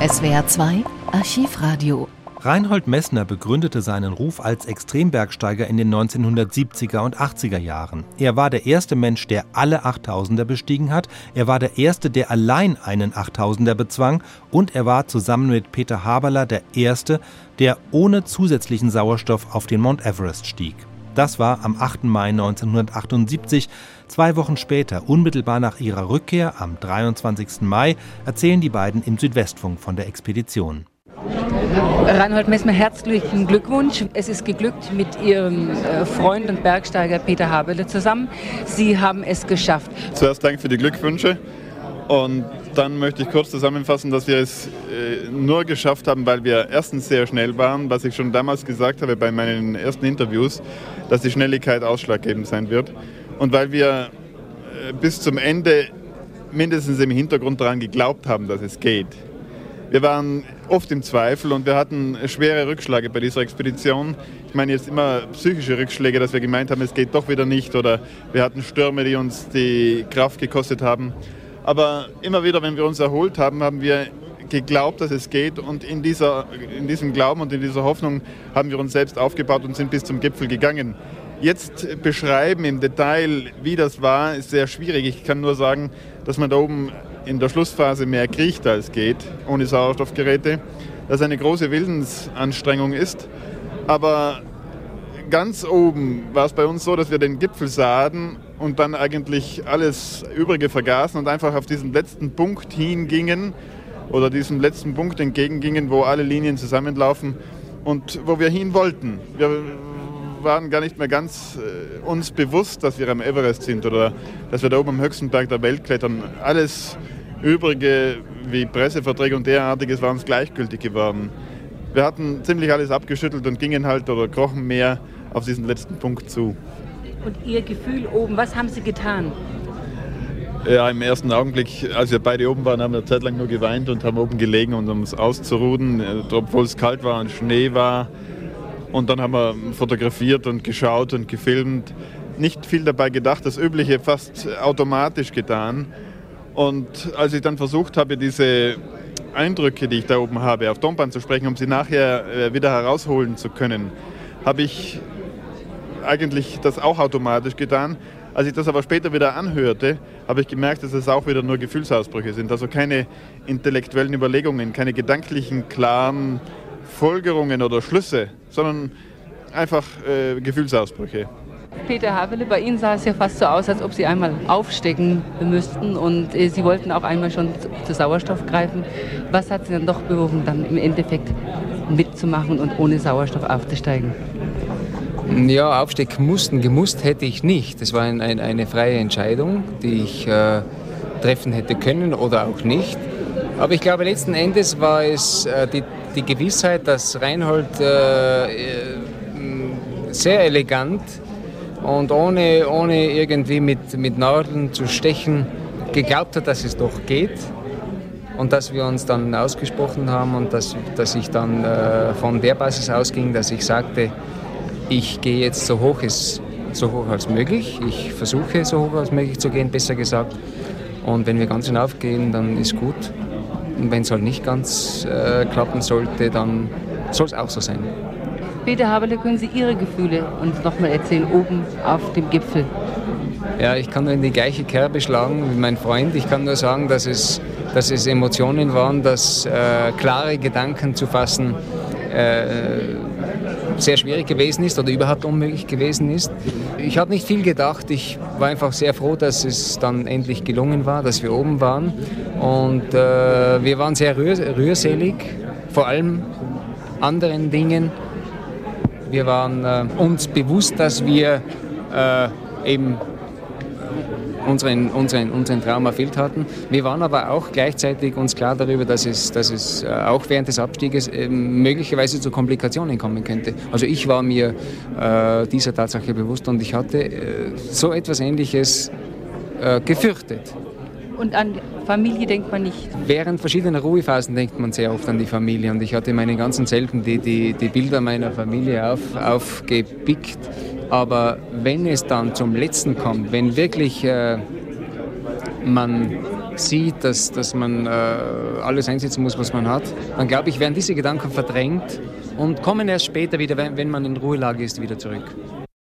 SWR 2 Archivradio Reinhold Messner begründete seinen Ruf als Extrembergsteiger in den 1970er und 80er Jahren. Er war der erste Mensch, der alle 8000er bestiegen hat, er war der erste, der allein einen 8000er bezwang und er war zusammen mit Peter Haberler der erste, der ohne zusätzlichen Sauerstoff auf den Mount Everest stieg. Das war am 8. Mai 1978. Zwei Wochen später, unmittelbar nach ihrer Rückkehr am 23. Mai, erzählen die beiden im Südwestfunk von der Expedition. Reinhold Messmer, herzlichen Glückwunsch. Es ist geglückt mit Ihrem äh, Freund und Bergsteiger Peter Haberle zusammen. Sie haben es geschafft. Zuerst danke für die Glückwünsche. Und dann möchte ich kurz zusammenfassen, dass wir es äh, nur geschafft haben, weil wir erstens sehr schnell waren, was ich schon damals gesagt habe bei meinen ersten Interviews, dass die Schnelligkeit ausschlaggebend sein wird. Und weil wir äh, bis zum Ende mindestens im Hintergrund daran geglaubt haben, dass es geht. Wir waren oft im Zweifel und wir hatten schwere Rückschläge bei dieser Expedition. Ich meine jetzt immer psychische Rückschläge, dass wir gemeint haben, es geht doch wieder nicht oder wir hatten Stürme, die uns die Kraft gekostet haben. Aber immer wieder, wenn wir uns erholt haben, haben wir geglaubt, dass es geht und in, dieser, in diesem Glauben und in dieser Hoffnung haben wir uns selbst aufgebaut und sind bis zum Gipfel gegangen. Jetzt beschreiben im Detail, wie das war, ist sehr schwierig. Ich kann nur sagen, dass man da oben in der Schlussphase mehr kriecht als geht, ohne Sauerstoffgeräte, dass eine große Willensanstrengung ist. Aber ganz oben war es bei uns so, dass wir den Gipfel sahen und dann eigentlich alles Übrige vergaßen und einfach auf diesen letzten Punkt hingingen oder diesem letzten Punkt entgegengingen, wo alle Linien zusammenlaufen und wo wir hin wollten. Wir waren gar nicht mehr ganz äh, uns bewusst, dass wir am Everest sind oder dass wir da oben am höchsten Berg der Welt klettern. Alles Übrige wie Presseverträge und derartiges war uns gleichgültig geworden. Wir hatten ziemlich alles abgeschüttelt und gingen halt oder krochen mehr auf diesen letzten Punkt zu. Und Ihr Gefühl oben, was haben Sie getan? Ja, im ersten Augenblick, als wir beide oben waren, haben wir eine Zeit lang nur geweint und haben oben gelegen, um uns auszuruhen, obwohl es kalt war und Schnee war. Und dann haben wir fotografiert und geschaut und gefilmt. Nicht viel dabei gedacht, das Übliche fast automatisch getan. Und als ich dann versucht habe, diese Eindrücke, die ich da oben habe, auf Tonband zu sprechen, um sie nachher äh, wieder herausholen zu können, habe ich eigentlich das auch automatisch getan. Als ich das aber später wieder anhörte, habe ich gemerkt, dass es auch wieder nur Gefühlsausbrüche sind. Also keine intellektuellen Überlegungen, keine gedanklichen, klaren Folgerungen oder Schlüsse, sondern einfach äh, Gefühlsausbrüche. Peter Havele, bei Ihnen sah es ja fast so aus, als ob Sie einmal aufstecken müssten und äh, Sie wollten auch einmal schon zu Sauerstoff greifen. Was hat Sie dann doch bewogen, dann im Endeffekt mitzumachen und ohne Sauerstoff aufzusteigen? Ja, aufstecken mussten, gemusst hätte ich nicht. Das war ein, ein, eine freie Entscheidung, die ich äh, treffen hätte können oder auch nicht. Aber ich glaube, letzten Endes war es äh, die, die Gewissheit, dass Reinhold äh, äh sehr elegant und ohne, ohne irgendwie mit, mit Nadeln zu stechen geglaubt hat, dass es doch geht und dass wir uns dann ausgesprochen haben und dass, dass ich dann äh, von der Basis ausging, dass ich sagte, ich gehe jetzt so hoch, es, so hoch als möglich, ich versuche so hoch als möglich zu gehen, besser gesagt. Und wenn wir ganz hinaufgehen, dann ist gut. Und wenn es halt nicht ganz äh, klappen sollte, dann soll es auch so sein. Peter Haberle, können Sie Ihre Gefühle uns nochmal erzählen, oben auf dem Gipfel? Ja, ich kann nur in die gleiche Kerbe schlagen wie mein Freund. Ich kann nur sagen, dass es, dass es Emotionen waren, dass äh, klare Gedanken zu fassen äh, sehr schwierig gewesen ist oder überhaupt unmöglich gewesen ist. Ich habe nicht viel gedacht. Ich war einfach sehr froh, dass es dann endlich gelungen war, dass wir oben waren. Und äh, wir waren sehr rühr rührselig, vor allem anderen Dingen wir waren äh, uns bewusst, dass wir äh, eben unseren, unseren, unseren Traum erfüllt hatten. Wir waren aber auch gleichzeitig uns klar darüber, dass es, dass es äh, auch während des Abstieges äh, möglicherweise zu Komplikationen kommen könnte. Also ich war mir äh, dieser Tatsache bewusst und ich hatte äh, so etwas Ähnliches äh, gefürchtet. Und an Familie denkt man nicht? Während verschiedener Ruhephasen denkt man sehr oft an die Familie. Und ich hatte meine ganzen Zelten die, die, die Bilder meiner Familie auf, aufgepickt. Aber wenn es dann zum Letzten kommt, wenn wirklich äh, man sieht, dass, dass man äh, alles einsetzen muss, was man hat, dann glaube ich, werden diese Gedanken verdrängt und kommen erst später wieder, wenn, wenn man in Ruhelage ist, wieder zurück.